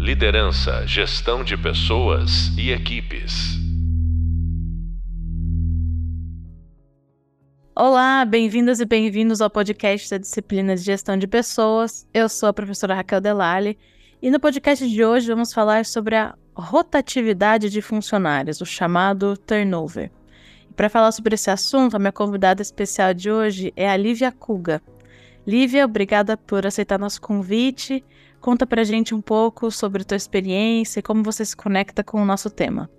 Liderança, gestão de pessoas e equipes. Olá, bem-vindas e bem-vindos ao podcast da disciplina de gestão de pessoas. Eu sou a professora Raquel Delali e no podcast de hoje vamos falar sobre a rotatividade de funcionários, o chamado turnover. Para falar sobre esse assunto, a minha convidada especial de hoje é a Lívia Kuga. Lívia, obrigada por aceitar nosso convite. Conta pra gente um pouco sobre a tua experiência e como você se conecta com o nosso tema.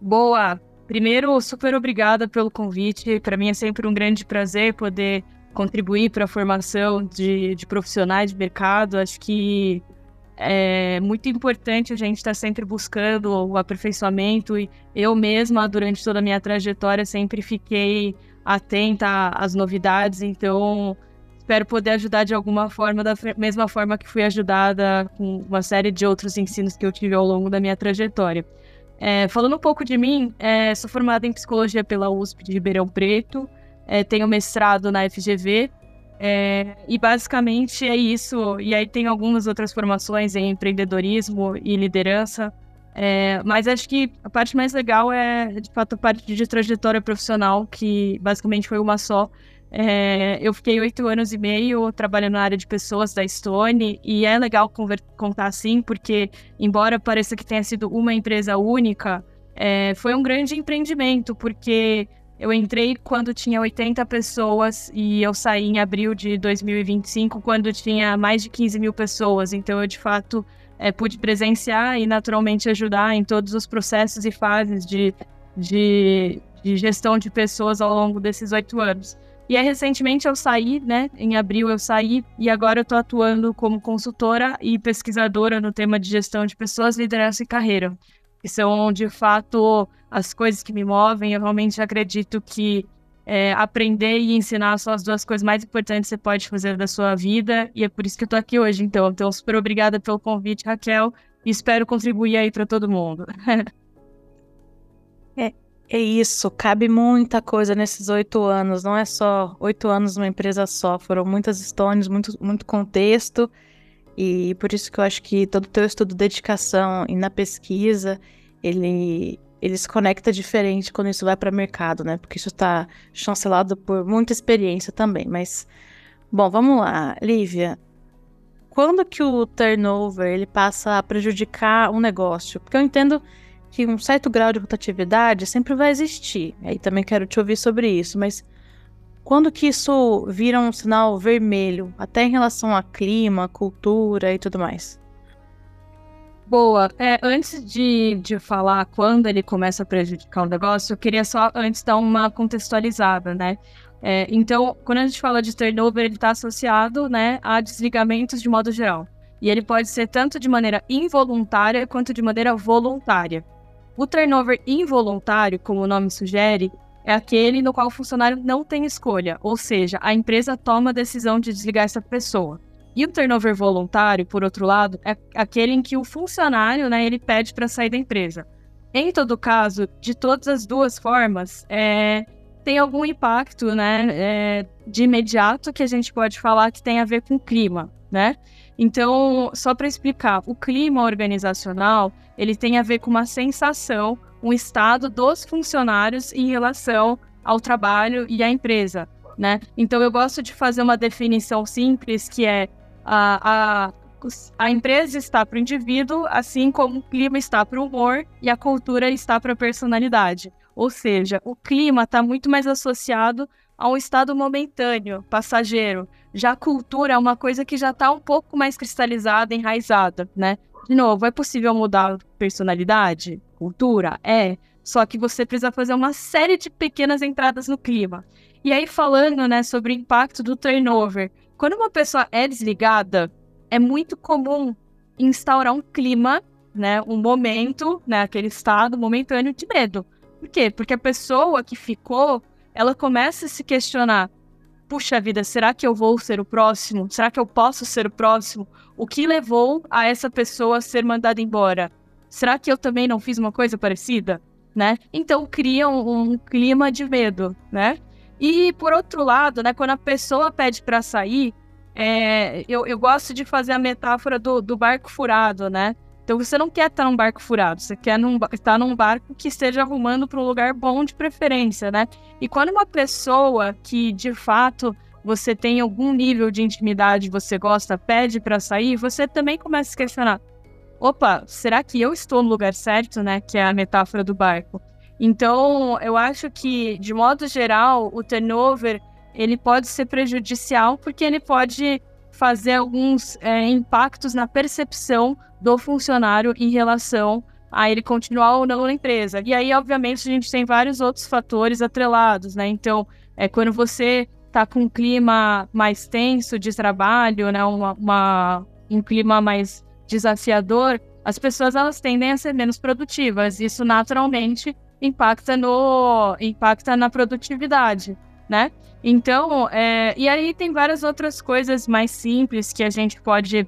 Boa! Primeiro, super obrigada pelo convite. Para mim é sempre um grande prazer poder contribuir para a formação de, de profissionais de mercado. Acho que é muito importante a gente estar tá sempre buscando o aperfeiçoamento e eu mesma, durante toda a minha trajetória, sempre fiquei atenta às novidades, então espero poder ajudar de alguma forma, da mesma forma que fui ajudada com uma série de outros ensinos que eu tive ao longo da minha trajetória. É, falando um pouco de mim, é, sou formada em psicologia pela USP de Ribeirão Preto, é, tenho mestrado na FGV é, e basicamente é isso. E aí tem algumas outras formações em empreendedorismo e liderança. É, mas acho que a parte mais legal é, de fato, a parte de trajetória profissional, que basicamente foi uma só. É, eu fiquei oito anos e meio trabalhando na área de pessoas da Stone, e é legal contar assim, porque, embora pareça que tenha sido uma empresa única, é, foi um grande empreendimento, porque eu entrei quando tinha 80 pessoas e eu saí em abril de 2025 quando tinha mais de 15 mil pessoas. Então eu de fato é, pude presenciar e naturalmente ajudar em todos os processos e fases de, de, de gestão de pessoas ao longo desses oito anos. E aí, recentemente eu saí, né? Em abril eu saí e agora eu estou atuando como consultora e pesquisadora no tema de gestão de pessoas, liderança e carreira que são de fato as coisas que me movem. Eu realmente acredito que é, aprender e ensinar são as duas coisas mais importantes que você pode fazer da sua vida, e é por isso que eu tô aqui hoje. Então, então super obrigada pelo convite, Raquel, e espero contribuir aí para todo mundo. é, é isso, cabe muita coisa nesses oito anos, não é só oito anos numa empresa só, foram muitas histórias, muito, muito contexto. E por isso que eu acho que todo o teu estudo, dedicação e na pesquisa, ele, ele se conecta diferente quando isso vai para mercado, né? Porque isso está chancelado por muita experiência também. Mas, bom, vamos lá. Lívia, quando que o turnover ele passa a prejudicar um negócio? Porque eu entendo que um certo grau de rotatividade sempre vai existir. Aí também quero te ouvir sobre isso, mas quando que isso vira um sinal vermelho, até em relação a clima, cultura e tudo mais? Boa. É, antes de, de falar quando ele começa a prejudicar o negócio, eu queria só antes dar uma contextualizada, né? É, então, quando a gente fala de turnover, ele está associado né, a desligamentos de modo geral. E ele pode ser tanto de maneira involuntária quanto de maneira voluntária. O turnover involuntário, como o nome sugere, é aquele no qual o funcionário não tem escolha, ou seja, a empresa toma a decisão de desligar essa pessoa. E o turnover voluntário, por outro lado, é aquele em que o funcionário, né, ele pede para sair da empresa. Em todo caso, de todas as duas formas, é, tem algum impacto, né, é, de imediato que a gente pode falar que tem a ver com o clima, né? Então, só para explicar, o clima organizacional ele tem a ver com uma sensação um estado dos funcionários em relação ao trabalho e à empresa, né? Então eu gosto de fazer uma definição simples que é a, a, a empresa está para o indivíduo, assim como o clima está para o humor e a cultura está para a personalidade. Ou seja, o clima está muito mais associado a um estado momentâneo, passageiro. Já a cultura é uma coisa que já está um pouco mais cristalizada, enraizada, né? De novo, é possível mudar personalidade? cultura? É. Só que você precisa fazer uma série de pequenas entradas no clima. E aí, falando né, sobre o impacto do turnover, quando uma pessoa é desligada, é muito comum instaurar um clima, né, um momento, né, aquele estado momentâneo de medo. Por quê? Porque a pessoa que ficou, ela começa a se questionar: puxa vida, será que eu vou ser o próximo? Será que eu posso ser o próximo? O que levou a essa pessoa ser mandada embora? será que eu também não fiz uma coisa parecida? Né? Então cria um, um clima de medo, né? E por outro lado, né, quando a pessoa pede para sair, é, eu, eu gosto de fazer a metáfora do, do barco furado, né? Então você não quer estar num barco furado, você quer num, estar num barco que esteja arrumando para um lugar bom de preferência, né? E quando uma pessoa que de fato você tem algum nível de intimidade, você gosta, pede para sair, você também começa a se questionar: opa, será que eu estou no lugar certo, né? Que é a metáfora do barco. Então, eu acho que, de modo geral, o turnover ele pode ser prejudicial porque ele pode fazer alguns é, impactos na percepção do funcionário em relação a ele continuar ou não na empresa. E aí, obviamente, a gente tem vários outros fatores atrelados, né? Então, é quando você está com um clima mais tenso de trabalho, né? Uma, uma, um clima mais desafiador, as pessoas elas tendem a ser menos produtivas. Isso naturalmente impacta no impacta na produtividade, né? Então, é, e aí tem várias outras coisas mais simples que a gente pode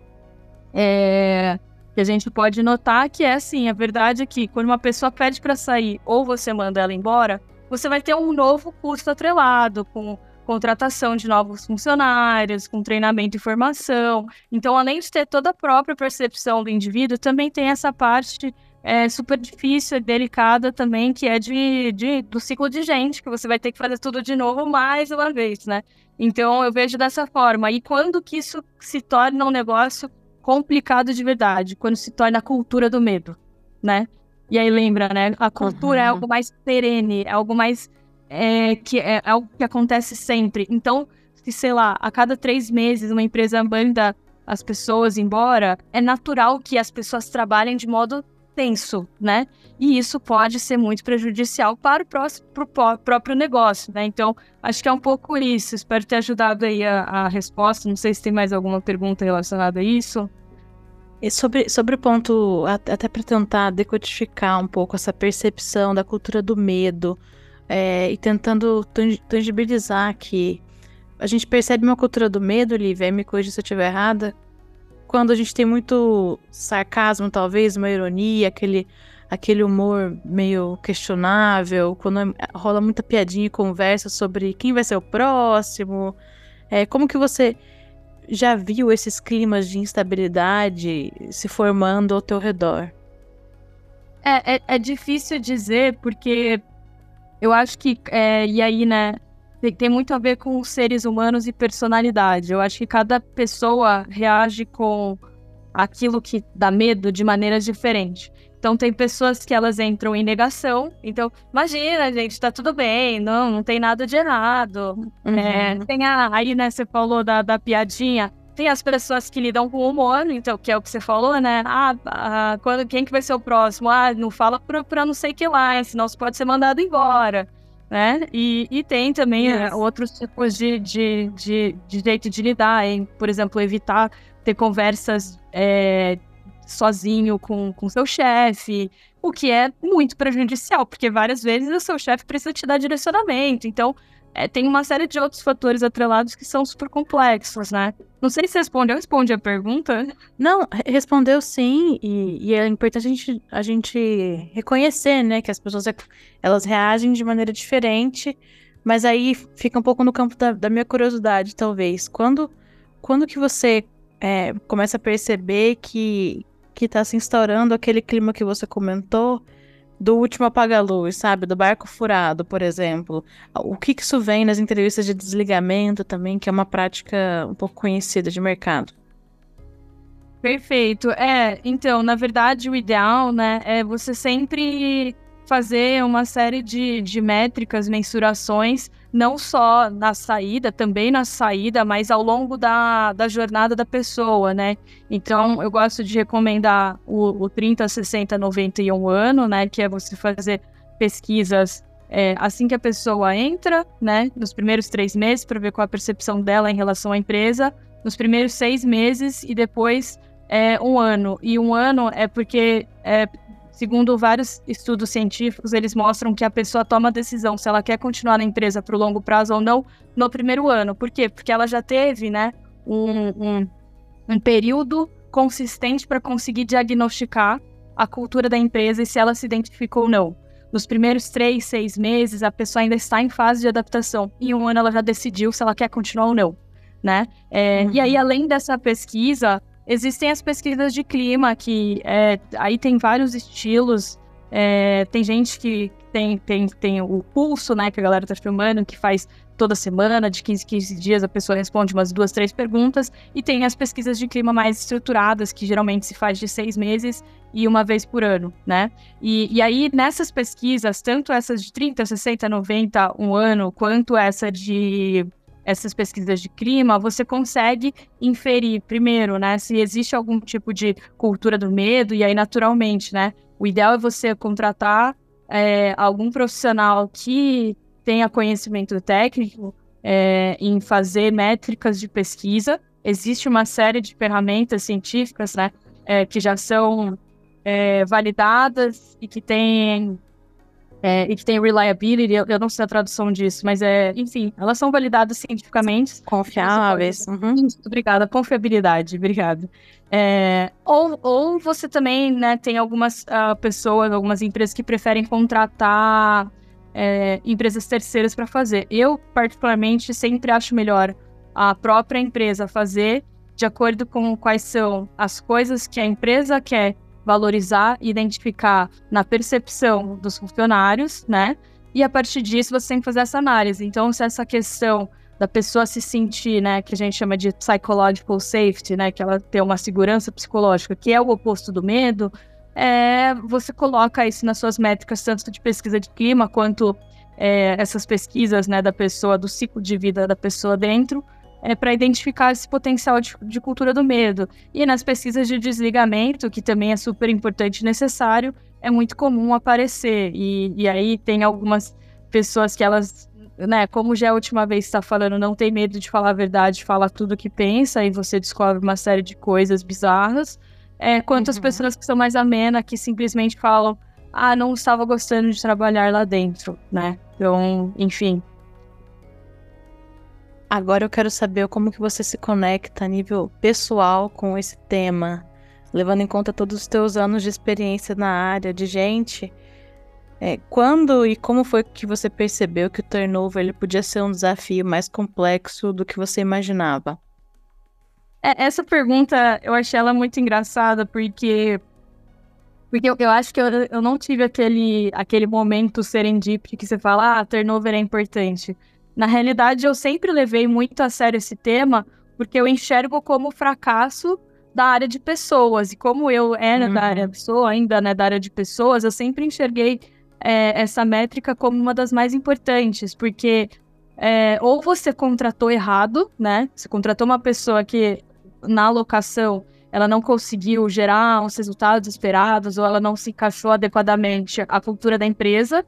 é, que a gente pode notar que é assim, a verdade é que quando uma pessoa pede para sair ou você manda ela embora, você vai ter um novo custo atrelado com contratação de novos funcionários, com treinamento e formação. Então, além de ter toda a própria percepção do indivíduo, também tem essa parte é, super difícil e delicada também, que é de, de, do ciclo de gente, que você vai ter que fazer tudo de novo mais uma vez, né? Então, eu vejo dessa forma. E quando que isso se torna um negócio complicado de verdade? Quando se torna a cultura do medo, né? E aí lembra, né? A cultura é uhum. é algo mais perene, é algo mais é, que é, é algo que acontece sempre. Então, se sei lá, a cada três meses uma empresa manda as pessoas embora, é natural que as pessoas trabalhem de modo tenso, né? E isso pode ser muito prejudicial para o próximo, pro próprio negócio, né? Então, acho que é um pouco isso. Espero ter ajudado aí a, a resposta. Não sei se tem mais alguma pergunta relacionada a isso. E sobre, sobre o ponto, até para tentar decodificar um pouco essa percepção da cultura do medo é, e tentando tangibilizar que a gente percebe uma cultura do medo, Lívia, me corrija se eu estiver errada, quando a gente tem muito sarcasmo, talvez, uma ironia, aquele, aquele humor meio questionável, quando rola muita piadinha e conversa sobre quem vai ser o próximo. É, como que você já viu esses climas de instabilidade se formando ao teu redor? É, é, é difícil dizer, porque eu acho que, é, e aí, né, tem, tem muito a ver com seres humanos e personalidade. Eu acho que cada pessoa reage com aquilo que dá medo de maneiras diferentes. Então tem pessoas que elas entram em negação. Então, imagina, gente, tá tudo bem, não, não tem nada de errado. Uhum. É, tem a, aí, né, você falou da, da piadinha. Tem as pessoas que lidam com humor, então, que é o que você falou, né? Ah, ah quando, quem que vai ser o próximo? Ah, não fala pra, pra não sei que lá, senão você pode ser mandado embora né? E, e tem também yes. outros tipos de, de, de, de, jeito de lidar, em, por exemplo, evitar ter conversas é, sozinho com, com seu chefe, o que é muito prejudicial, porque várias vezes o seu chefe precisa te dar direcionamento. Então, é, tem uma série de outros fatores atrelados que são super complexos, né? Não sei se respondeu, responde a pergunta. Não, respondeu sim, e, e, é importante a gente, a gente reconhecer, né, que as pessoas elas reagem de maneira diferente, mas aí fica um pouco no campo da, da minha curiosidade, talvez. Quando, quando que você é, começa a perceber que, que tá se instaurando aquele clima que você comentou, do último apaga-luz, sabe? Do barco furado, por exemplo. O que, que isso vem nas entrevistas de desligamento também, que é uma prática um pouco conhecida de mercado. Perfeito. É, então, na verdade, o ideal, né, é você sempre fazer uma série de, de métricas, mensurações, não só na saída, também na saída, mas ao longo da, da jornada da pessoa, né? Então, eu gosto de recomendar o, o 30, 60, 91 ano, né? Que é você fazer pesquisas é, assim que a pessoa entra, né? Nos primeiros três meses, para ver qual a percepção dela em relação à empresa, nos primeiros seis meses e depois é, um ano. E um ano é porque é, Segundo vários estudos científicos, eles mostram que a pessoa toma a decisão se ela quer continuar na empresa para o longo prazo ou não no primeiro ano. Por quê? Porque ela já teve, né, um, um, um período consistente para conseguir diagnosticar a cultura da empresa e se ela se identificou ou não. Nos primeiros três, seis meses, a pessoa ainda está em fase de adaptação. E um ano ela já decidiu se ela quer continuar ou não. né? É, uhum. E aí, além dessa pesquisa, existem as pesquisas de clima, que é, aí tem vários estilos. É, tem gente que tem, tem, tem o pulso, né, que a galera tá filmando, que faz toda semana, de 15 15 dias, a pessoa responde umas duas, três perguntas, e tem as pesquisas de clima mais estruturadas, que geralmente se faz de seis meses e uma vez por ano, né? E, e aí, nessas pesquisas, tanto essas de 30, 60, 90, um ano, quanto essa de essas pesquisas de clima, você consegue inferir, primeiro, né, se existe algum tipo de cultura do medo, e aí, naturalmente, né, o ideal é você contratar é, algum profissional que tenha conhecimento técnico é, em fazer métricas de pesquisa. Existe uma série de ferramentas científicas, né, é, que já são é, validadas e que têm é, e que tem reliability, eu, eu, não sei a tradução disso, mas é, enfim, elas são validadas cientificamente. Confiáveis. Uhum. Obrigada, confiabilidade, obrigada. É, ou, ou você também, né, tem algumas uh, pessoas, algumas empresas que preferem contratar é, empresas terceiras para fazer. Eu, particularmente, sempre acho melhor a própria empresa fazer de acordo com quais são as coisas que a empresa quer valorizar e identificar na percepção dos funcionários, né? E a partir disso você tem que fazer essa análise. Então, se essa questão da pessoa se sentir, né, que a gente chama de psychological safety, né, que ela tem uma segurança psicológica, que é o oposto do medo, é, você coloca isso nas suas métricas, tanto de pesquisa de clima quanto é, essas pesquisas, né, da pessoa, do ciclo de vida da pessoa dentro, é, para identificar esse potencial de, de, cultura do medo. E nas pesquisas de desligamento, que também é super importante e necessário, é muito comum aparecer. E, e aí tem algumas pessoas que elas, né, como já é a última vez que está falando, não tem medo de falar a verdade, fala tudo o que pensa, e você descobre uma série de coisas bizarras. É, quanto uhum. as pessoas que são mais amenas, que simplesmente falam, ah, não estava gostando de trabalhar lá dentro, né? Então, enfim, Agora eu quero saber como que você se conecta a nível pessoal com esse tema, levando em conta todos os teus anos de experiência na área, de gente. É, quando e como foi que você percebeu que o turnover ele podia ser um desafio mais complexo do que você imaginava? É, essa pergunta eu achei ela muito engraçada porque porque eu, eu acho que eu, eu não tive aquele, aquele momento serendipity que você fala, ah, turnover é importante. Na realidade, eu sempre levei muito a sério esse tema, porque eu enxergo como fracasso da área de pessoas. E como eu era uhum. da área de pessoa, ainda né, da área de pessoas, eu sempre enxerguei é, essa métrica como uma das mais importantes, porque é, ou você contratou errado, né? Você contratou uma pessoa que na alocação ela não conseguiu gerar os resultados esperados, ou ela não se encaixou adequadamente à cultura da empresa.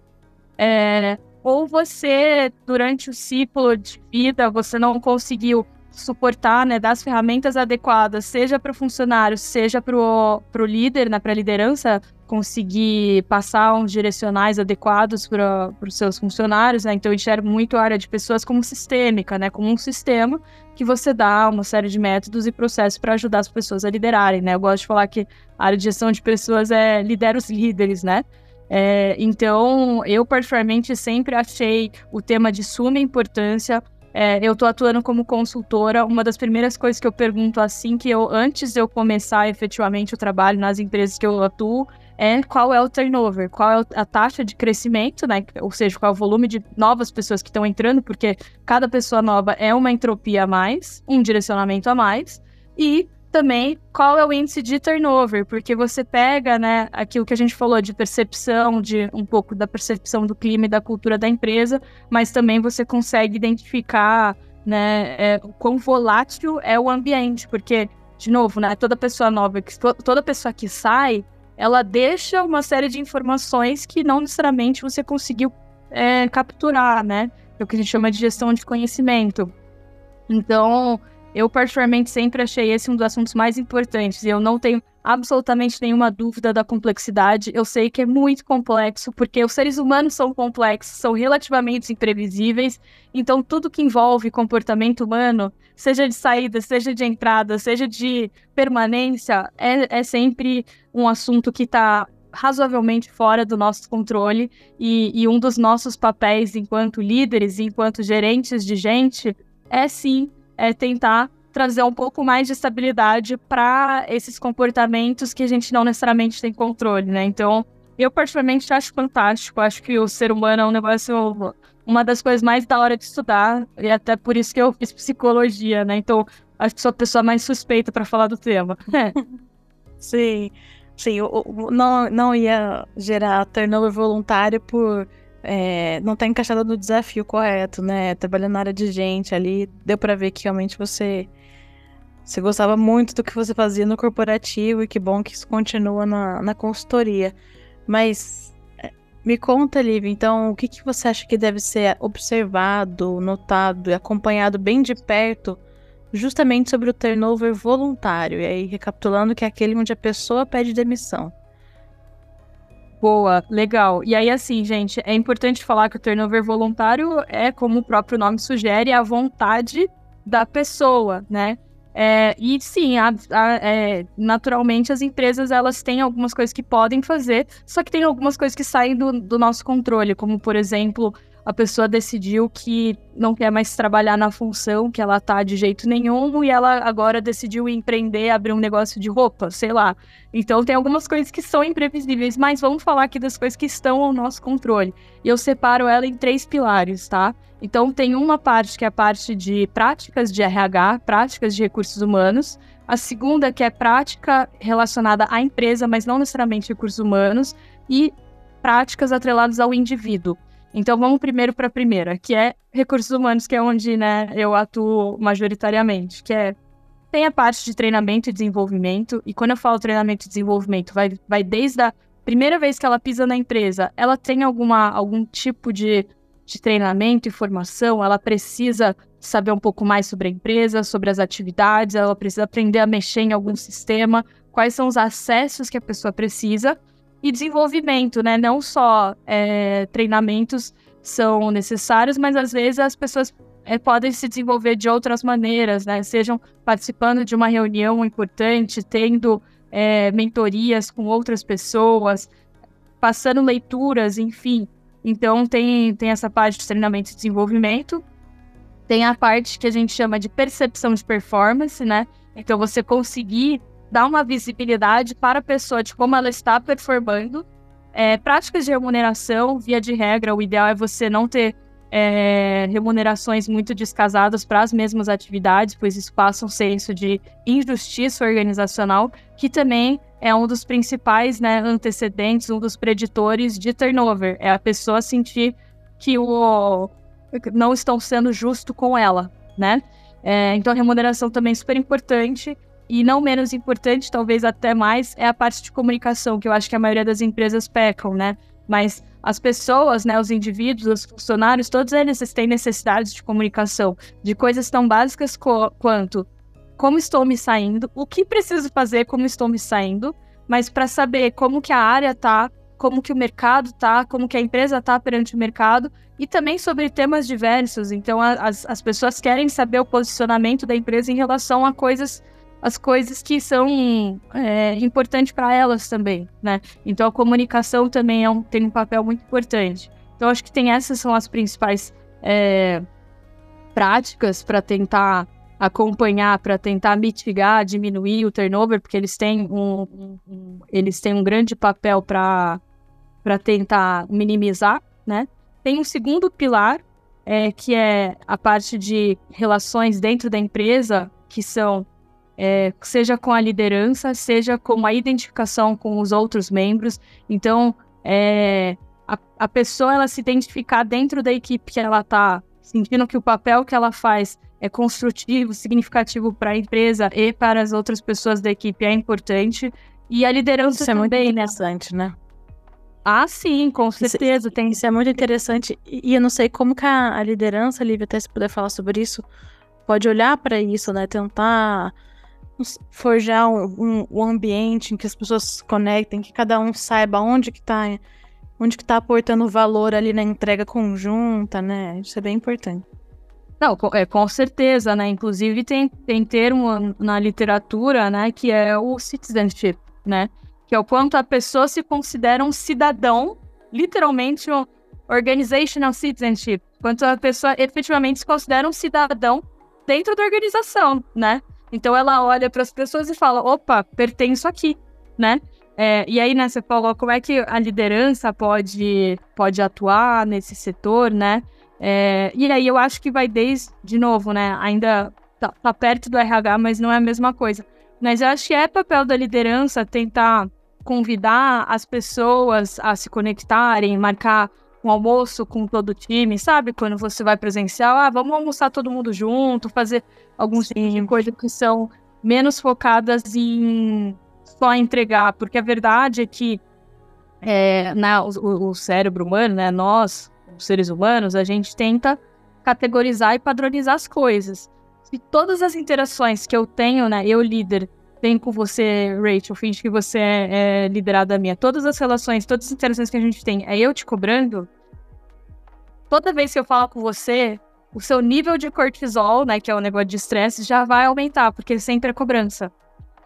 É, ou você, durante o ciclo de vida, você não conseguiu suportar, né, dar as ferramentas adequadas, seja para o funcionário, seja para o líder, né, para a liderança, conseguir passar uns direcionais adequados para os seus funcionários, né? Então eu enxergo muito a área de pessoas como sistêmica, né? Como um sistema que você dá uma série de métodos e processos para ajudar as pessoas a liderarem, né? Eu gosto de falar que a área de gestão de pessoas é lidera os líderes, né? É, então, eu particularmente sempre achei o tema de suma importância. É, eu estou atuando como consultora. Uma das primeiras coisas que eu pergunto assim que eu, antes de eu começar efetivamente o trabalho nas empresas que eu atuo, é qual é o turnover, qual é a taxa de crescimento, né? Ou seja, qual é o volume de novas pessoas que estão entrando, porque cada pessoa nova é uma entropia a mais, um direcionamento a mais. E também qual é o índice de turnover, porque você pega, né, aquilo que a gente falou de percepção, de um pouco da percepção do clima e da cultura da empresa, mas também você consegue identificar, né, é, quão volátil é o ambiente, porque, de novo, né, toda pessoa nova, toda pessoa que sai, ela deixa uma série de informações que não necessariamente você conseguiu é, capturar, né, é o que a gente chama de gestão de conhecimento. Então, eu, particularmente, sempre achei esse um dos assuntos mais importantes e eu não tenho absolutamente nenhuma dúvida da complexidade. Eu sei que é muito complexo, porque os seres humanos são complexos, são relativamente imprevisíveis, então tudo que envolve comportamento humano, seja de saída, seja de entrada, seja de permanência, é, é sempre um assunto que está razoavelmente fora do nosso controle e, e um dos nossos papéis enquanto líderes, enquanto gerentes de gente, é sim é tentar trazer um pouco mais de estabilidade para esses comportamentos que a gente não necessariamente tem controle, né? Então, eu particularmente acho fantástico. Acho que o ser humano é um negócio, uma das coisas mais da hora de estudar, e até por isso que eu fiz psicologia, né? Então, acho que sou a pessoa mais suspeita para falar do tema. Sim, sim, eu, eu, não, não ia gerar turnover voluntário por é, não tá encaixada no desafio correto, né? Trabalhando na área de gente ali, deu para ver que realmente você você gostava muito do que você fazia no corporativo e que bom que isso continua na, na consultoria. Mas é, me conta, Liv, então, o que, que você acha que deve ser observado, notado e acompanhado bem de perto justamente sobre o turnover voluntário? E aí, recapitulando, que é aquele onde a pessoa pede demissão. Boa, legal. E aí, assim, gente, é importante falar que o turnover voluntário é, como o próprio nome sugere, a vontade da pessoa, né? É, e sim, a, a, é, naturalmente as empresas elas têm algumas coisas que podem fazer, só que tem algumas coisas que saem do, do nosso controle, como por exemplo a pessoa decidiu que não quer mais trabalhar na função que ela tá de jeito nenhum e ela agora decidiu empreender, abrir um negócio de roupa, sei lá. Então tem algumas coisas que são imprevisíveis, mas vamos falar aqui das coisas que estão ao nosso controle. E eu separo ela em três pilares, tá? Então tem uma parte que é a parte de práticas de RH, práticas de recursos humanos. A segunda que é prática relacionada à empresa, mas não necessariamente recursos humanos, e práticas atreladas ao indivíduo. Então vamos primeiro para a primeira, que é recursos humanos, que é onde né, eu atuo majoritariamente, que é tem a parte de treinamento e desenvolvimento, e quando eu falo treinamento e desenvolvimento, vai, vai desde a primeira vez que ela pisa na empresa, ela tem alguma, algum tipo de, de treinamento e formação, ela precisa saber um pouco mais sobre a empresa, sobre as atividades, ela precisa aprender a mexer em algum sistema, quais são os acessos que a pessoa precisa, e desenvolvimento, né? Não só é, treinamentos são necessários, mas às vezes as pessoas é, podem se desenvolver de outras maneiras, né? Sejam participando de uma reunião importante, tendo é, mentorias com outras pessoas, passando leituras, enfim. Então tem, tem essa parte de treinamento e desenvolvimento. Tem a parte que a gente chama de percepção de performance, né? Então você conseguir dar uma visibilidade para a pessoa de como ela está performando. É, práticas de remuneração, via de regra, o ideal é você não ter é, remunerações muito descasadas para as mesmas atividades, pois isso passa um senso de injustiça organizacional, que também é um dos principais né, antecedentes, um dos preditores de turnover. É a pessoa sentir que o, não estão sendo justo com ela, né? É, então, a remuneração também é super importante. E não menos importante, talvez até mais, é a parte de comunicação, que eu acho que a maioria das empresas pecam, né? Mas as pessoas, né, os indivíduos, os funcionários, todos eles têm necessidades de comunicação, de coisas tão básicas co quanto como estou me saindo, o que preciso fazer, como estou me saindo, mas para saber como que a área tá, como que o mercado tá, como que a empresa tá perante o mercado e também sobre temas diversos. Então, as, as pessoas querem saber o posicionamento da empresa em relação a coisas as coisas que são é, importantes para elas também, né? Então a comunicação também é um, tem um papel muito importante. Então acho que tem essas são as principais é, práticas para tentar acompanhar, para tentar mitigar, diminuir o turnover, porque eles têm um, um, um eles têm um grande papel para para tentar minimizar, né? Tem um segundo pilar é, que é a parte de relações dentro da empresa, que são é, seja com a liderança, seja com a identificação com os outros membros. Então, é, a, a, pessoa ela se identificar dentro da equipe que ela está, sentindo que o papel que ela faz é construtivo, significativo para a empresa e para as outras pessoas da equipe é importante. E a liderança Isso é muito interessante, né? Ah, sim, com certeza. Isso, tem... isso é muito interessante. E eu não sei como que a, a liderança, Lívia, até se puder falar sobre isso, pode olhar para isso, né? Tentar forjar um, um, ambiente em que as pessoas se conectem, que cada um saiba onde que tá, onde que tá aportando valor ali na entrega conjunta, né? Isso é bem importante. Não, é, com certeza, né? Inclusive tem, tem termo na literatura, né, que é o citizenship, né? Que é o quanto a pessoa se considera um cidadão, literalmente um organizational citizenship, quanto a pessoa efetivamente se considera um cidadão dentro da organização, né? Então ela olha para as pessoas e fala: opa, pertenço aqui, né? É, e aí, né, você falou como é que a liderança pode, pode atuar nesse setor, né? É, e aí eu acho que vai desde, de novo, né? Ainda tá, tá, perto do RH, mas não é a mesma coisa. Mas eu acho que é papel da liderança tentar convidar as pessoas a se conectarem, marcar um almoço com todo o time, sabe? Quando você vai presencial, ah, vamos almoçar todo mundo junto, fazer alguns tipos de coisas que são menos focadas em só entregar, porque a verdade é que é, na, o, o, cérebro humano, né, nós, os seres humanos, a gente tenta categorizar e padronizar as coisas. Se todas as interações que eu tenho, né, eu líder, tenho com você, Rachel, finge que você é, é liderada minha, todas as relações, todas as interações que a gente tem, é eu te cobrando, toda vez que eu falo com você, o seu nível de cortisol, né, que é o negócio de estresse, já vai aumentar, porque sempre é cobrança.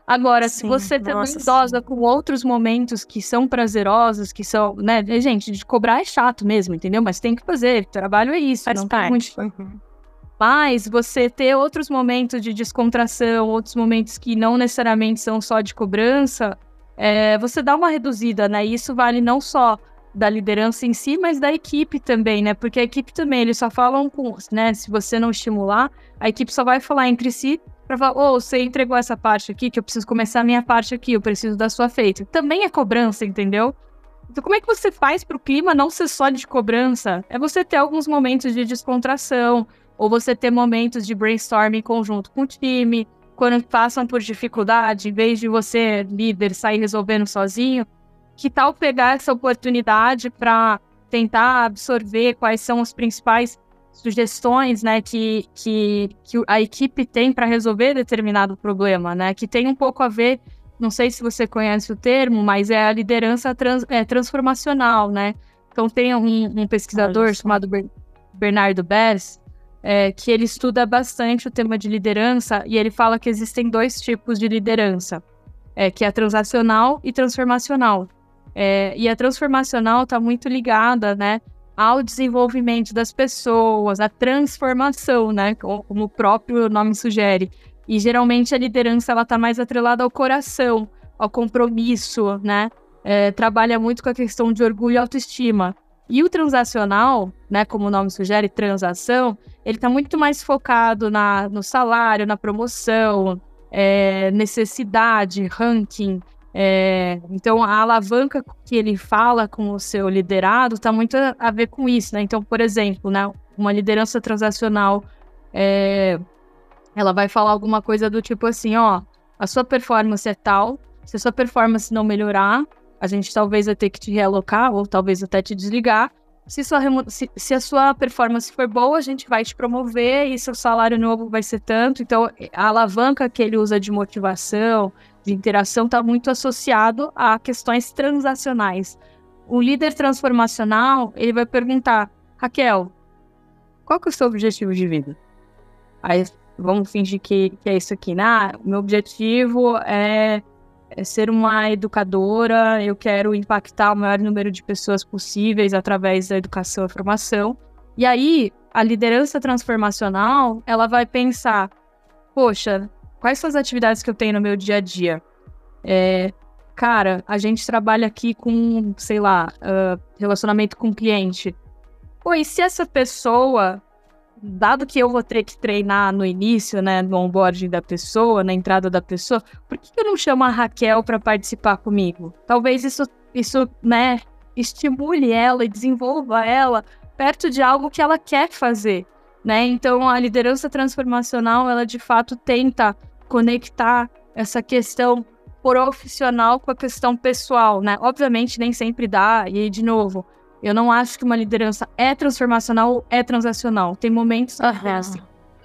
Agora, sim, se você também idosa com outros momentos que são prazerosos, que são, né, gente, de cobrar é chato mesmo, entendeu? Mas tem que fazer, trabalho é isso, Faz não parte. Muito... Uhum. Mas você ter outros momentos de descontração, outros momentos que não necessariamente são só de cobrança, é, você dá uma reduzida, né? E isso vale não só da liderança em si, mas da equipe também, né? Porque a equipe também, eles só falam com, né? Se você não estimular, a equipe só vai falar entre si para falar, ô, oh, você entregou essa parte aqui, que eu preciso começar a minha parte aqui, eu preciso da sua feita. Também é cobrança, entendeu? Então, como é que você faz para o clima não ser só de cobrança? É você ter alguns momentos de descontração, ou você ter momentos de brainstorming conjunto com o time, quando passam por dificuldade, em vez de você, líder, sair resolvendo sozinho, que tal pegar essa oportunidade para tentar absorver quais são os principais sugestões, né, que, que, que a equipe tem para resolver determinado problema, né, que tem um pouco a ver, não sei se você conhece o termo, mas é a liderança trans, é, transformacional, né. Então tem um, um pesquisador chamado Bernardo Bess, é, que ele estuda bastante o tema de liderança e ele fala que existem dois tipos de liderança, é, que é a transacional e transformacional. É, e a transformacional está muito ligada, né, ao desenvolvimento das pessoas, à transformação, né, como o próprio nome sugere. E geralmente a liderança ela está mais atrelada ao coração, ao compromisso, né? É, trabalha muito com a questão de orgulho e autoestima. E o transacional, né, como o nome sugere, transação, ele está muito mais focado na, no salário, na promoção, é, necessidade, ranking, é, então, a alavanca que ele fala com o seu liderado está muito a ver com isso, né? Então, por exemplo, né, uma liderança transacional, é, ela vai falar alguma coisa do tipo assim, ó, a sua performance é tal, se a sua performance não melhorar, a gente talvez vai ter que te realocar ou talvez até te desligar. Se, sua, se, se a sua performance for boa, a gente vai te promover e seu salário novo vai ser tanto. Então, a alavanca que ele usa de motivação, de interação está muito associado a questões transacionais. O líder transformacional, ele vai perguntar, Raquel, qual que é o seu objetivo de vida? Aí vamos fingir que, que é isso aqui, né? Ah, meu objetivo é, é ser uma educadora, eu quero impactar o maior número de pessoas possíveis através da educação e formação. E aí, a liderança transformacional, ela vai pensar, poxa, quais são as atividades que eu tenho no meu dia a dia? É, cara, a gente trabalha aqui com, sei lá, uh, relacionamento com cliente. Pô, e se essa pessoa, dado que eu vou ter que treinar no início, né, no onboarding da pessoa, na entrada da pessoa, por que eu não chamo a Raquel para participar comigo? Talvez isso, isso, né, estimule ela e desenvolva ela perto de algo que ela quer fazer, né? Então a liderança transformacional, ela de fato tenta conectar essa questão profissional com a questão pessoal, né? Obviamente nem sempre dá, e de novo, eu não acho que uma liderança é transformacional ou é transacional. Tem momentos uhum. que assim,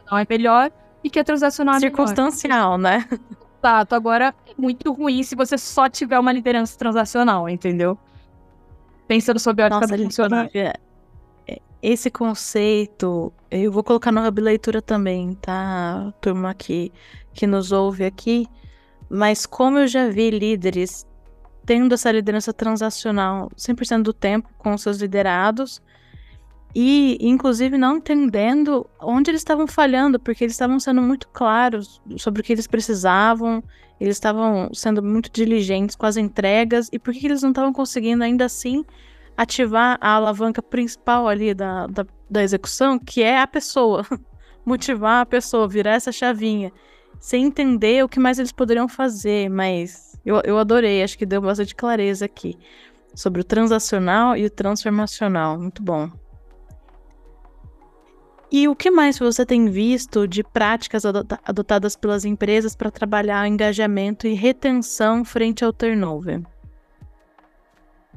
não é melhor e que é transacional é Circunstancial, melhor. né? Exato. Agora, é muito ruim se você só tiver uma liderança transacional, entendeu? Pensando sobre a ótica Nossa, funcional. É, esse conceito, eu vou colocar no Hub Leitura também, tá? Turma que que nos ouve aqui, mas como eu já vi líderes tendo essa liderança transacional 100% do tempo com seus liderados, e, inclusive, não entendendo onde eles estavam falhando, porque eles estavam sendo muito claros sobre o que eles precisavam, eles estavam sendo muito diligentes com as entregas, e por que eles não estavam conseguindo ainda assim ativar a alavanca principal ali da, da, da execução, que é a pessoa. Motivar a pessoa, virar essa chavinha. Sem entender o que mais eles poderiam fazer, mas eu, eu adorei, acho que deu bastante clareza aqui. Sobre o transacional e o transformacional. Muito bom. E o que mais você tem visto de práticas adotadas pelas empresas para trabalhar o engajamento e retenção frente ao turnover?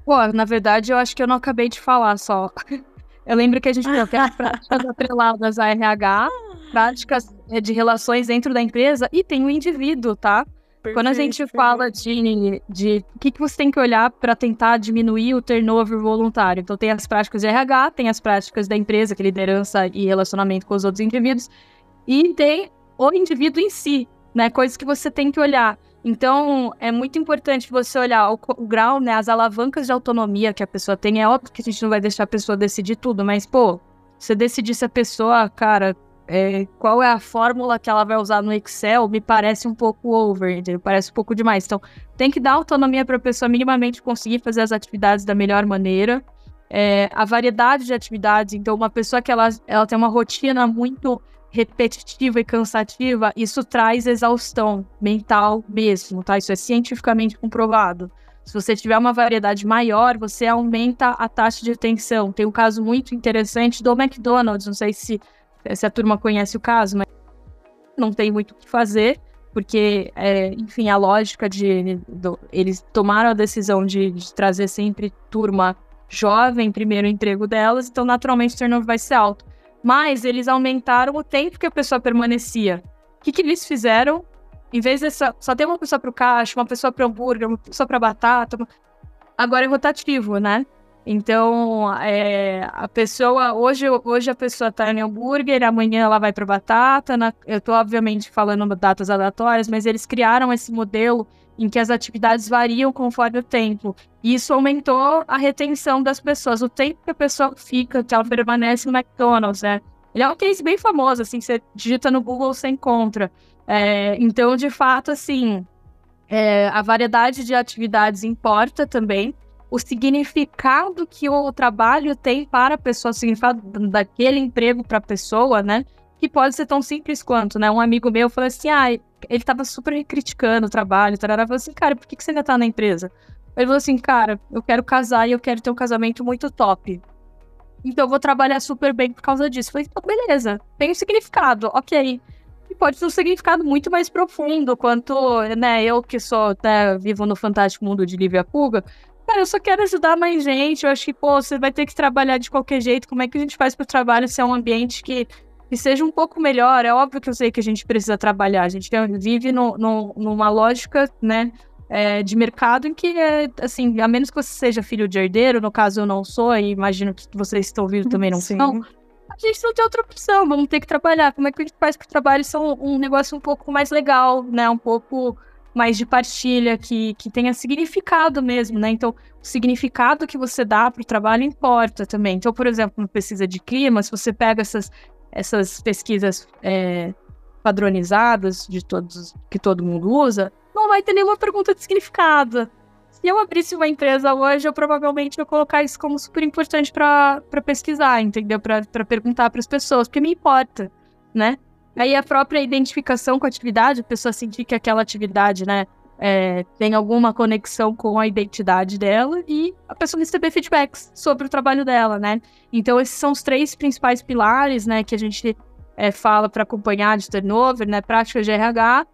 Pô, na verdade, eu acho que eu não acabei de falar só. Eu lembro que a gente tem práticas atreladas a RH, práticas eh, de relações dentro da empresa e tem o indivíduo, tá? Perfeito, Quando a gente perfeito. fala de, de o que, que você tem que olhar para tentar diminuir o turnover voluntário. Então, tem as práticas de RH, tem as práticas da empresa, que é liderança e relacionamento com os outros indivíduos, e tem o indivíduo em si, né? Coisas que você tem que olhar. Então, é muito importante você olhar o, o, grau, né, as alavancas de autonomia que a pessoa tem. É óbvio que a gente não vai deixar a pessoa decidir tudo, mas, pô, você decidir se a pessoa, cara, é, qual é a fórmula que ela vai usar no Excel, me parece um pouco over, entendeu? Parece um pouco demais. Então, tem que dar autonomia para a pessoa minimamente conseguir fazer as atividades da melhor maneira. É, a variedade de atividades, então, uma pessoa que ela, ela tem uma rotina muito repetitiva e cansativa, isso traz exaustão mental mesmo, tá? Isso é cientificamente comprovado. Se você tiver uma variedade maior, você aumenta a taxa de atenção. Tem um caso muito interessante do McDonald's, não sei se, se a turma conhece o caso, mas não tem muito o que fazer, porque, é, enfim, a lógica de. Eles tomaram a decisão de, de trazer sempre turma jovem, primeiro emprego delas, então naturalmente o turnover vai ser alto mas eles aumentaram o tempo que a pessoa permanecia. O que, que eles fizeram? Em vez de só, só ter uma pessoa para o caixa, uma pessoa para hambúrguer, uma pessoa para batata, agora é rotativo, né? Então, é, a pessoa, hoje, hoje a pessoa está em hambúrguer, amanhã ela vai para batata. Na, eu estou, obviamente, falando datas aleatórias, mas eles criaram esse modelo em que as atividades variam conforme o tempo. E isso aumentou a retenção das pessoas, o tempo que a pessoa fica, que ela permanece no McDonald's, né? Ele é um case bem famoso, assim, você digita no Google, você encontra. É, então, de fato, assim, é, a variedade de atividades importa também. O significado que o trabalho tem para a pessoa, o significado daquele emprego para a pessoa, né? Que pode ser tão simples quanto, né? Um amigo meu falou assim: ah, ele tava super criticando o trabalho, tarará, falou assim, cara, por que, que você ainda tá na empresa? Ele falou assim, cara, eu quero casar e eu quero ter um casamento muito top. Então eu vou trabalhar super bem por causa disso. Eu falei, então beleza, tem um significado, ok. E pode ter um significado muito mais profundo, quanto, né, eu que sou, né, vivo no fantástico mundo de Lívia Puga, cara, eu só quero ajudar mais gente, eu acho que, pô, você vai ter que trabalhar de qualquer jeito, como é que a gente faz pro trabalho ser um ambiente que que seja um pouco melhor. É óbvio que eu sei que a gente precisa trabalhar, a gente vive no, no, numa lógica, né, é, de mercado em que, é, assim, a menos que você seja filho de herdeiro, no caso eu não sou, e imagino que vocês estão ouvindo também não Sim. são, a gente não tem outra opção, vamos ter que trabalhar. Como é que a gente faz para o trabalho ser um, um, negócio um pouco mais legal, né, um pouco mais de partilha, que, que tenha significado mesmo, né? Então, o significado que você dá para o trabalho importa também. Então, por exemplo, uma pesquisa de clima, se você pega essas essas pesquisas é, padronizadas de todos que todo mundo usa, não vai ter nenhuma pergunta de significado. Se eu abrisse uma empresa hoje, eu provavelmente ia colocar isso como super importante para pesquisar, entendeu? Para perguntar para as pessoas, porque me importa, né? Aí a própria identificação com a atividade, a pessoa sentir que aquela atividade, né, é, tem alguma conexão com a identidade dela e a pessoa receber feedbacks sobre o trabalho dela, né? Então, esses são os três principais pilares, né, que a gente é, fala para acompanhar de turnover, né? Práticas de RH,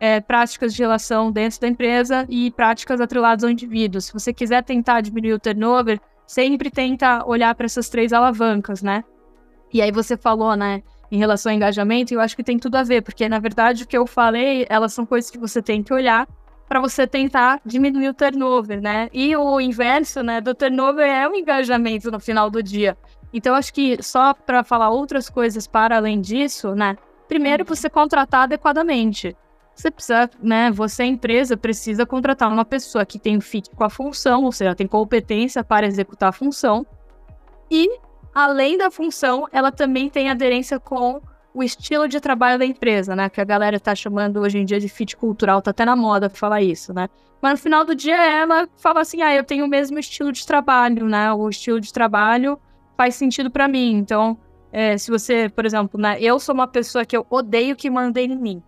é, práticas de relação dentro da empresa e práticas atreladas ao indivíduo. Se você quiser tentar diminuir o turnover, sempre tenta olhar para essas três alavancas, né? E aí você falou, né, em relação ao engajamento, eu acho que tem tudo a ver, porque na verdade o que eu falei, elas são coisas que você tem que olhar para você tentar diminuir o turnover, né? E o inverso, né, do turnover é o engajamento no final do dia. Então, acho que só para falar outras coisas para além disso, né? Primeiro, uhum. você contratar adequadamente. Você precisa, né? Você, empresa, precisa contratar uma pessoa que tem fit com a função, ou seja, tem competência para executar a função. E além da função, ela também tem aderência com o estilo de trabalho da empresa, né? Que a galera tá chamando hoje em dia de fit cultural, tá até na moda falar isso, né? Mas no final do dia ela fala assim: ah, eu tenho o mesmo estilo de trabalho, né? O estilo de trabalho faz sentido para mim. Então, é, se você, por exemplo, né? Eu sou uma pessoa que eu odeio que mandem em mim.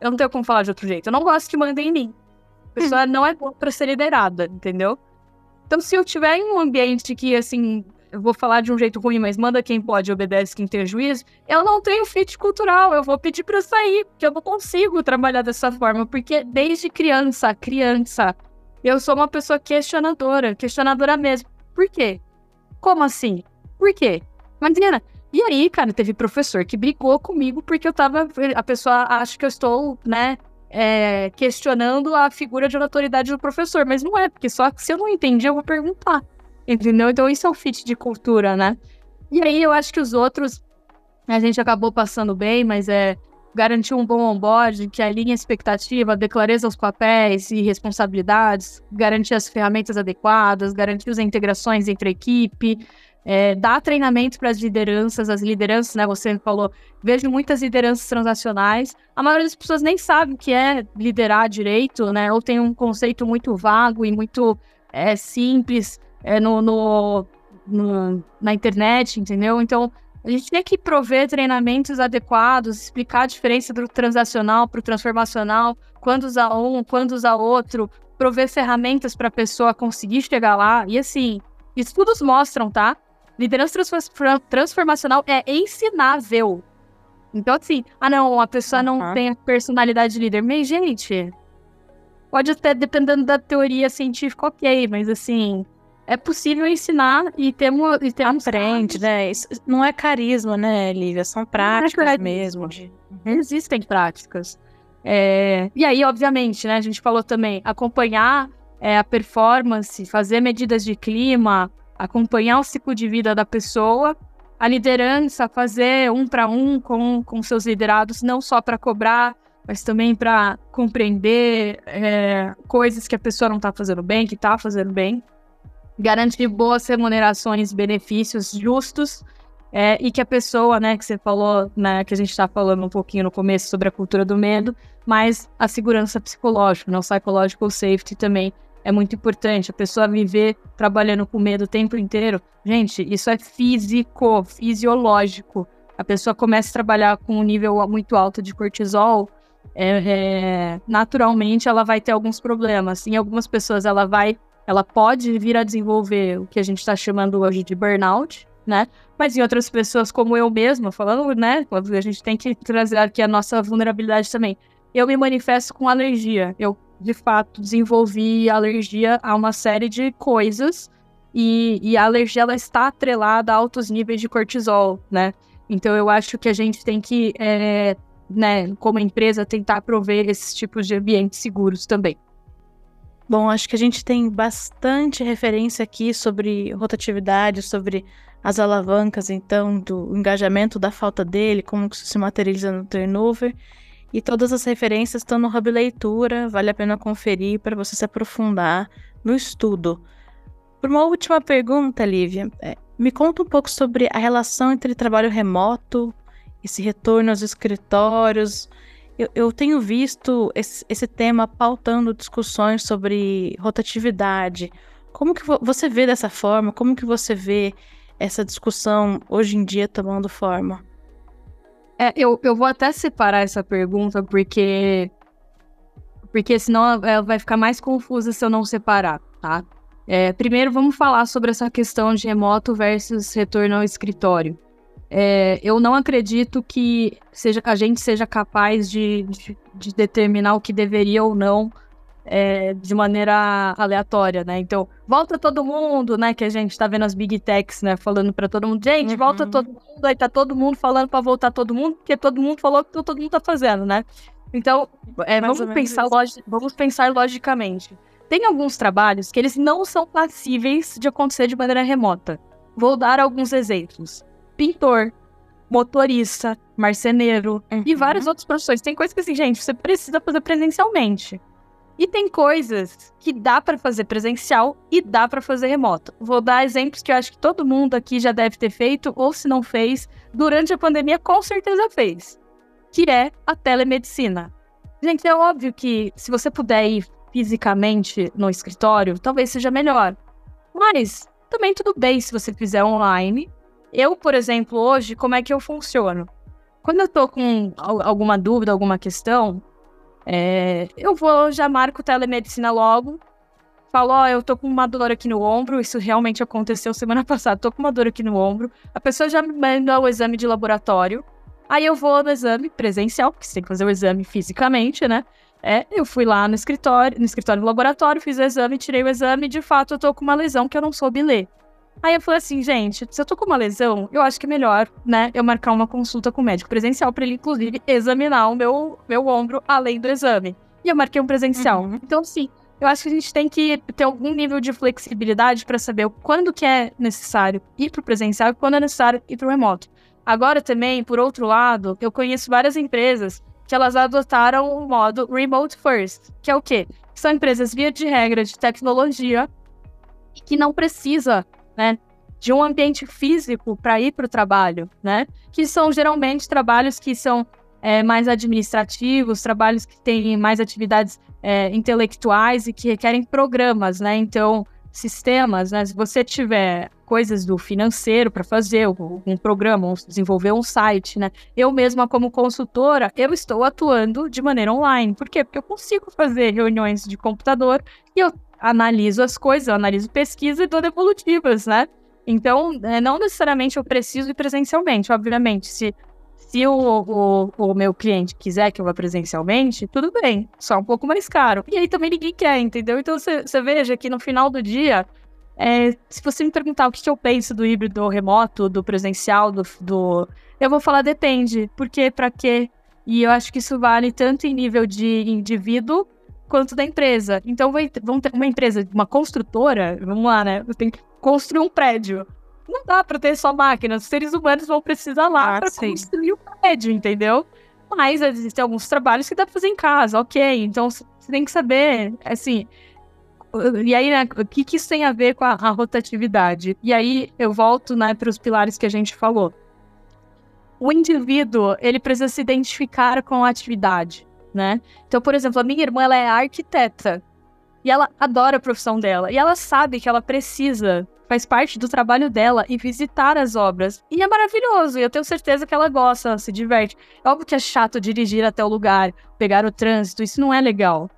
Eu não tenho como falar de outro jeito. Eu não gosto que mandem em mim. A pessoa não é boa pra ser liderada, entendeu? Então, se eu tiver em um ambiente que, assim, eu vou falar de um jeito ruim, mas manda quem pode, obedece quem tem juízo, eu não tenho fit cultural, eu vou pedir para sair, porque eu não consigo trabalhar dessa forma, porque desde criança, criança, eu sou uma pessoa questionadora, questionadora mesmo. Por quê? Como assim? Por quê? Imagina. E aí, cara, teve professor que brigou comigo porque eu tava. A pessoa acha que eu estou, né, é, questionando a figura de autoridade do professor, mas não é, porque só se eu não entendi, eu vou perguntar. Entendeu? Então isso é um fit de cultura, né? E aí eu acho que os outros a gente acabou passando bem, mas é garantir um bom onboard, que alinhe a expectativa, dê clareza aos papéis e responsabilidades, garantir as ferramentas adequadas, garantir as integrações entre a equipe, é, dar treinamento para as lideranças, as lideranças, né? Você falou, vejo muitas lideranças transacionais. A maioria das pessoas nem sabe o que é liderar direito, né? Ou tem um conceito muito vago e muito é, simples é, no, no, no, na internet, entendeu? Então, a gente tem que prover treinamentos adequados, explicar a diferença do transacional para o transformacional, quando usar um, quando usar outro, prover ferramentas para a pessoa conseguir chegar lá. E assim, estudos mostram, tá? Liderança transformacional é ensinável. Então, assim, ah, não, a pessoa uhum. não tem personalidade de líder. Mas, gente, pode até, dependendo da teoria científica, ok, mas assim, é possível ensinar e ter uma. E ter Aprende, né? Isso não é carisma, né, Lívia? São práticas é mesmo. De... Existem práticas. É... E aí, obviamente, né? A gente falou também acompanhar é, a performance, fazer medidas de clima, acompanhar o ciclo de vida da pessoa, a liderança, fazer um para um com, com seus liderados, não só para cobrar, mas também para compreender é, coisas que a pessoa não está fazendo bem, que está fazendo bem garantir boas remunerações, benefícios justos é, e que a pessoa, né, que você falou, né, que a gente está falando um pouquinho no começo sobre a cultura do medo, mas a segurança psicológica, não psychological safety também é muito importante. A pessoa viver trabalhando com medo o tempo inteiro, gente, isso é físico, fisiológico. A pessoa começa a trabalhar com um nível muito alto de cortisol, é, é, naturalmente ela vai ter alguns problemas. Em algumas pessoas ela vai ela pode vir a desenvolver o que a gente está chamando hoje de burnout, né? Mas em outras pessoas, como eu mesma, falando, né? A gente tem que trazer aqui a nossa vulnerabilidade também. Eu me manifesto com alergia. Eu, de fato, desenvolvi alergia a uma série de coisas. E, e a alergia, ela está atrelada a altos níveis de cortisol, né? Então, eu acho que a gente tem que, é, né, como empresa, tentar prover esses tipos de ambientes seguros também. Bom, acho que a gente tem bastante referência aqui sobre rotatividade, sobre as alavancas, então, do engajamento, da falta dele, como isso se materializa no turnover. E todas as referências estão no Hub Leitura, vale a pena conferir para você se aprofundar no estudo. Por uma última pergunta, Lívia, é, me conta um pouco sobre a relação entre trabalho remoto, esse retorno aos escritórios, eu, eu tenho visto esse, esse, tema pautando discussões sobre rotatividade. Como que você vê dessa forma? Como que você vê essa discussão hoje em dia tomando forma? É, eu, eu vou até separar essa pergunta porque porque senão ela vai ficar mais confusa se eu não separar, tá? É, primeiro, vamos falar sobre essa questão de remoto versus retorno ao escritório. É, eu não acredito que seja, a gente seja capaz de, de, de determinar o que deveria ou não é, de maneira aleatória, né? Então, volta todo mundo, né? Que a gente tá vendo as big techs, né? Falando para todo mundo, gente, uhum. volta todo mundo, aí tá todo mundo falando para voltar todo mundo, porque todo mundo falou que todo mundo tá fazendo, né? Então, é, vamos, pensar vamos pensar logicamente. Tem alguns trabalhos que eles não são passíveis de acontecer de maneira remota. Vou dar alguns exemplos pintor, motorista, marceneiro uhum. e várias outras profissões. Tem coisas que assim, gente, você precisa fazer presencialmente. E tem coisas que dá para fazer presencial e dá para fazer remoto. Vou dar exemplos que eu acho que todo mundo aqui já deve ter feito, ou se não fez, durante a pandemia, com certeza fez. Que é a telemedicina. Gente, é óbvio que se você puder ir fisicamente no escritório, talvez seja melhor. Mas também tudo bem se você fizer online. Eu, por exemplo, hoje, como é que eu funciono? Quando eu tô com alguma dúvida, alguma questão, é, eu vou, já marco telemedicina logo. Falo, ó, oh, eu tô com uma dor aqui no ombro. Isso realmente aconteceu semana passada. Tô com uma dor aqui no ombro. A pessoa já me manda o exame de laboratório. Aí eu vou no exame presencial, porque você tem que fazer o exame fisicamente, né? É, eu fui lá no escritório, no escritório do laboratório, fiz o exame, tirei o exame e de fato eu tô com uma lesão que eu não soube ler. Aí eu falei assim, gente, se eu tô com uma lesão, eu acho que é melhor, né, eu marcar uma consulta com o médico presencial para ele, inclusive, examinar o meu, meu ombro além do exame. E eu marquei um presencial. Uhum. Então, sim, eu acho que a gente tem que ter algum nível de flexibilidade para saber quando que é necessário ir pro presencial e quando é necessário ir pro remoto. Agora também, por outro lado, eu conheço várias empresas que elas adotaram o modo remote first, que é o quê? São empresas via de regra de tecnologia que não precisa né? De um ambiente físico para ir para o trabalho, né? Que são geralmente trabalhos que são é, mais administrativos, trabalhos que têm mais atividades é, intelectuais e que requerem programas, né? Então, sistemas, né? Se você tiver coisas do financeiro para fazer, um programa, desenvolver um site, né? Eu mesma, como consultora, eu estou atuando de maneira online. Por quê? Porque eu consigo fazer reuniões de computador e eu analiso as coisas, eu analiso pesquisa e dou devolutivas, né? Então, é, não necessariamente eu preciso ir presencialmente, obviamente. Se, se o, o, o, meu cliente quiser que eu vá presencialmente, tudo bem, só um pouco mais caro. E aí também ninguém quer, entendeu? Então, você veja que no final do dia, é, se você me perguntar o que, que eu penso do híbrido remoto, do presencial, do, do, eu vou falar depende. Por quê? Pra quê? E eu acho que isso vale tanto em nível de indivíduo quanto da empresa. Então, vão ter uma empresa, uma construtora, vamos lá, né? Tem que construir um prédio. Não dá para ter só máquinas, os seres humanos vão precisar lá ah, para construir o um prédio, entendeu? Mas existem alguns trabalhos que dá para fazer em casa, ok. Então, você tem que saber, assim. E aí, né, o que, que isso tem a ver com a, a rotatividade? E aí, eu volto né, para os pilares que a gente falou. O indivíduo, ele precisa se identificar com a atividade né? Então, por exemplo, a minha irmã, ela é arquiteta. E ela adora a profissão dela. E ela sabe que ela precisa, faz parte do trabalho dela, e visitar as obras. E é maravilhoso. E eu tenho certeza que ela gosta, ela se diverte. É óbvio que é chato dirigir até o lugar, pegar o trânsito, isso não é legal.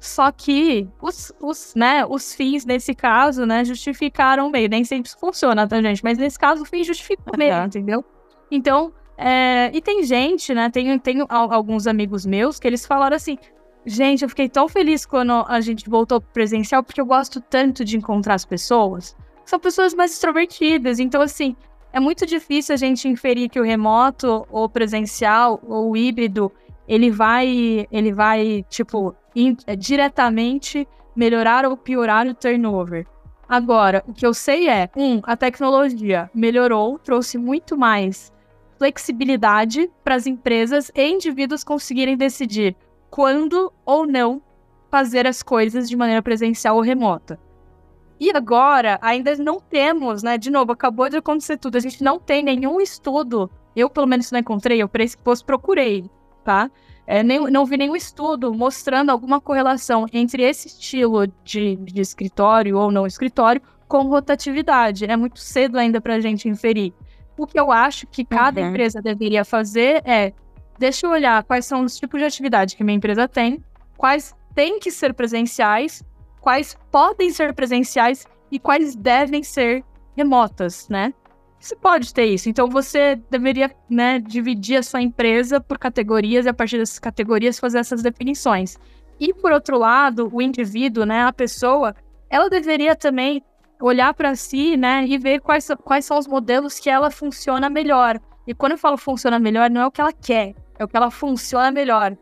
Só que os, os, né, os fins, nesse caso, né, justificaram o meio. Nem sempre isso funciona, tá, gente? Mas nesse caso, o fim justifica o meio, entendeu? Então, é, e tem gente, né? Tem, alguns amigos meus que eles falaram assim: gente, eu fiquei tão feliz quando a gente voltou presencial, porque eu gosto tanto de encontrar as pessoas. São pessoas mais extrovertidas. Então, assim, é muito difícil a gente inferir que o remoto, ou presencial, ou híbrido, ele vai, ele vai, tipo, in, é, diretamente melhorar ou piorar o turnover. Agora, o que eu sei é, um, a tecnologia melhorou, trouxe muito mais flexibilidade para as empresas e indivíduos conseguirem decidir quando ou não fazer as coisas de maneira presencial ou remota. E agora, ainda não temos, né? De novo, acabou de acontecer tudo. A gente não tem nenhum estudo. Eu, pelo menos, não encontrei. Eu procurei, tá? É, nem, não vi nenhum estudo mostrando alguma correlação entre esse estilo de, de escritório ou não escritório com rotatividade. É muito cedo ainda para a gente inferir. O que eu acho que cada uhum. empresa deveria fazer é deixa eu olhar quais são os tipos de atividade que minha empresa tem, quais têm que ser presenciais, quais podem ser presenciais e quais devem ser remotas, né? Você pode ter isso. Então você deveria, né, dividir a sua empresa por categorias e a partir dessas categorias fazer essas definições. E por outro lado, o indivíduo, né, a pessoa, ela deveria também olhar para si, né, e ver quais, quais são os modelos que ela funciona melhor. E quando eu falo funciona melhor, não é o que ela quer, é o que ela funciona melhor.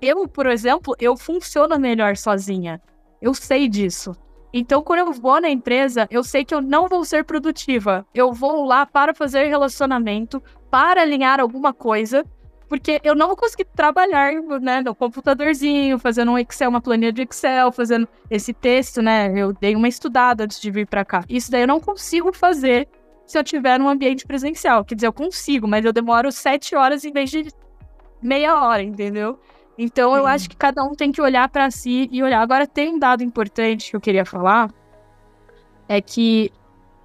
Eu, por exemplo, eu funciono melhor sozinha. Eu sei disso. Então, quando eu vou na empresa, eu sei que eu não vou ser produtiva. Eu vou lá para fazer relacionamento, para alinhar alguma coisa, porque eu não vou conseguir trabalhar né, no computadorzinho, fazendo um Excel, uma planilha de Excel, fazendo esse texto, né? Eu dei uma estudada antes de vir para cá. Isso daí eu não consigo fazer se eu tiver num ambiente presencial. Quer dizer, eu consigo, mas eu demoro sete horas em vez de meia hora, entendeu? Então Sim. eu acho que cada um tem que olhar para si e olhar. Agora tem um dado importante que eu queria falar, é que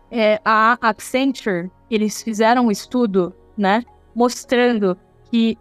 é, a Accenture eles fizeram um estudo, né, mostrando que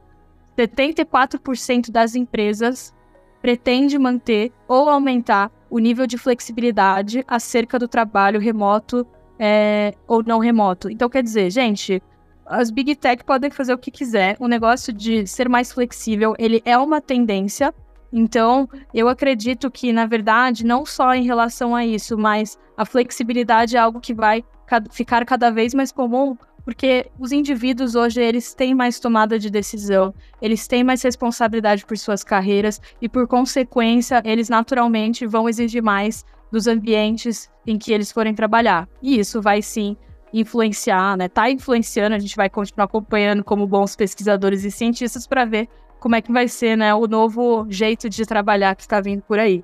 74% das empresas pretende manter ou aumentar o nível de flexibilidade acerca do trabalho remoto é, ou não remoto. Então, quer dizer, gente, as big tech podem fazer o que quiser. O negócio de ser mais flexível, ele é uma tendência. Então, eu acredito que, na verdade, não só em relação a isso, mas a flexibilidade é algo que vai ficar cada vez mais comum, porque os indivíduos hoje eles têm mais tomada de decisão, eles têm mais responsabilidade por suas carreiras e por consequência eles naturalmente vão exigir mais dos ambientes em que eles forem trabalhar. E isso vai sim influenciar, né? Tá influenciando, a gente vai continuar acompanhando como bons pesquisadores e cientistas para ver como é que vai ser, né, o novo jeito de trabalhar que está vindo por aí.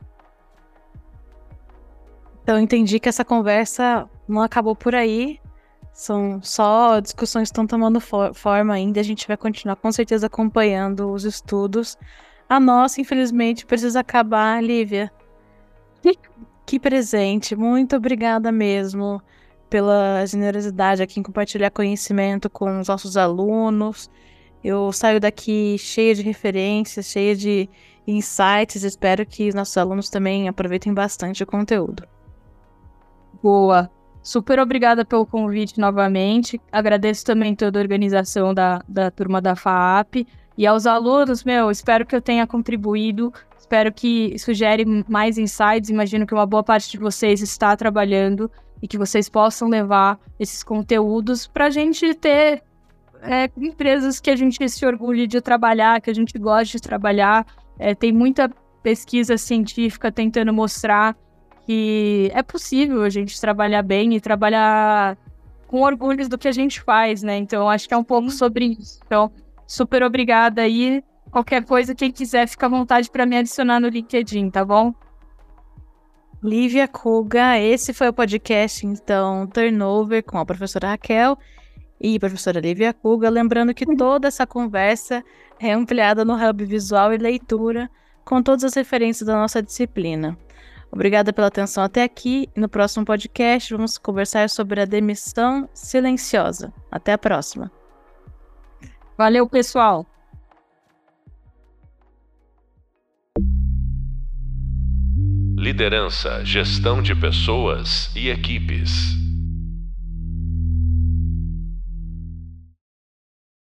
Então entendi que essa conversa não acabou por aí. São só discussões que estão tomando for forma ainda. A gente vai continuar com certeza acompanhando os estudos. A nossa, infelizmente, precisa acabar, Lívia. Que, presente. Muito obrigada mesmo pela generosidade aqui em compartilhar conhecimento com os nossos alunos. Eu saio daqui cheia de referências, cheia de insights. Espero que os nossos alunos também aproveitem bastante o conteúdo. Boa. Super obrigada pelo convite novamente. Agradeço também toda a organização da, da turma da FAAP. E aos alunos, meu, espero que eu tenha contribuído. Espero que sugere mais insights. Imagino que uma boa parte de vocês está trabalhando e que vocês possam levar esses conteúdos para a gente ter é, empresas que a gente se orgulhe de trabalhar, que a gente goste de trabalhar. É, tem muita pesquisa científica tentando mostrar que é possível a gente trabalhar bem e trabalhar com orgulho do que a gente faz, né? Então, acho que é um pouco sobre isso. Então, super obrigada aí. Qualquer coisa, quem quiser, fica à vontade para me adicionar no LinkedIn, tá bom? Lívia Kuga, esse foi o podcast, então, Turnover com a professora Raquel e a professora Lívia Kuga. Lembrando que toda essa conversa é ampliada no Hub Visual e Leitura, com todas as referências da nossa disciplina. Obrigada pela atenção até aqui. No próximo podcast, vamos conversar sobre a demissão silenciosa. Até a próxima. Valeu, pessoal. Liderança, gestão de pessoas e equipes.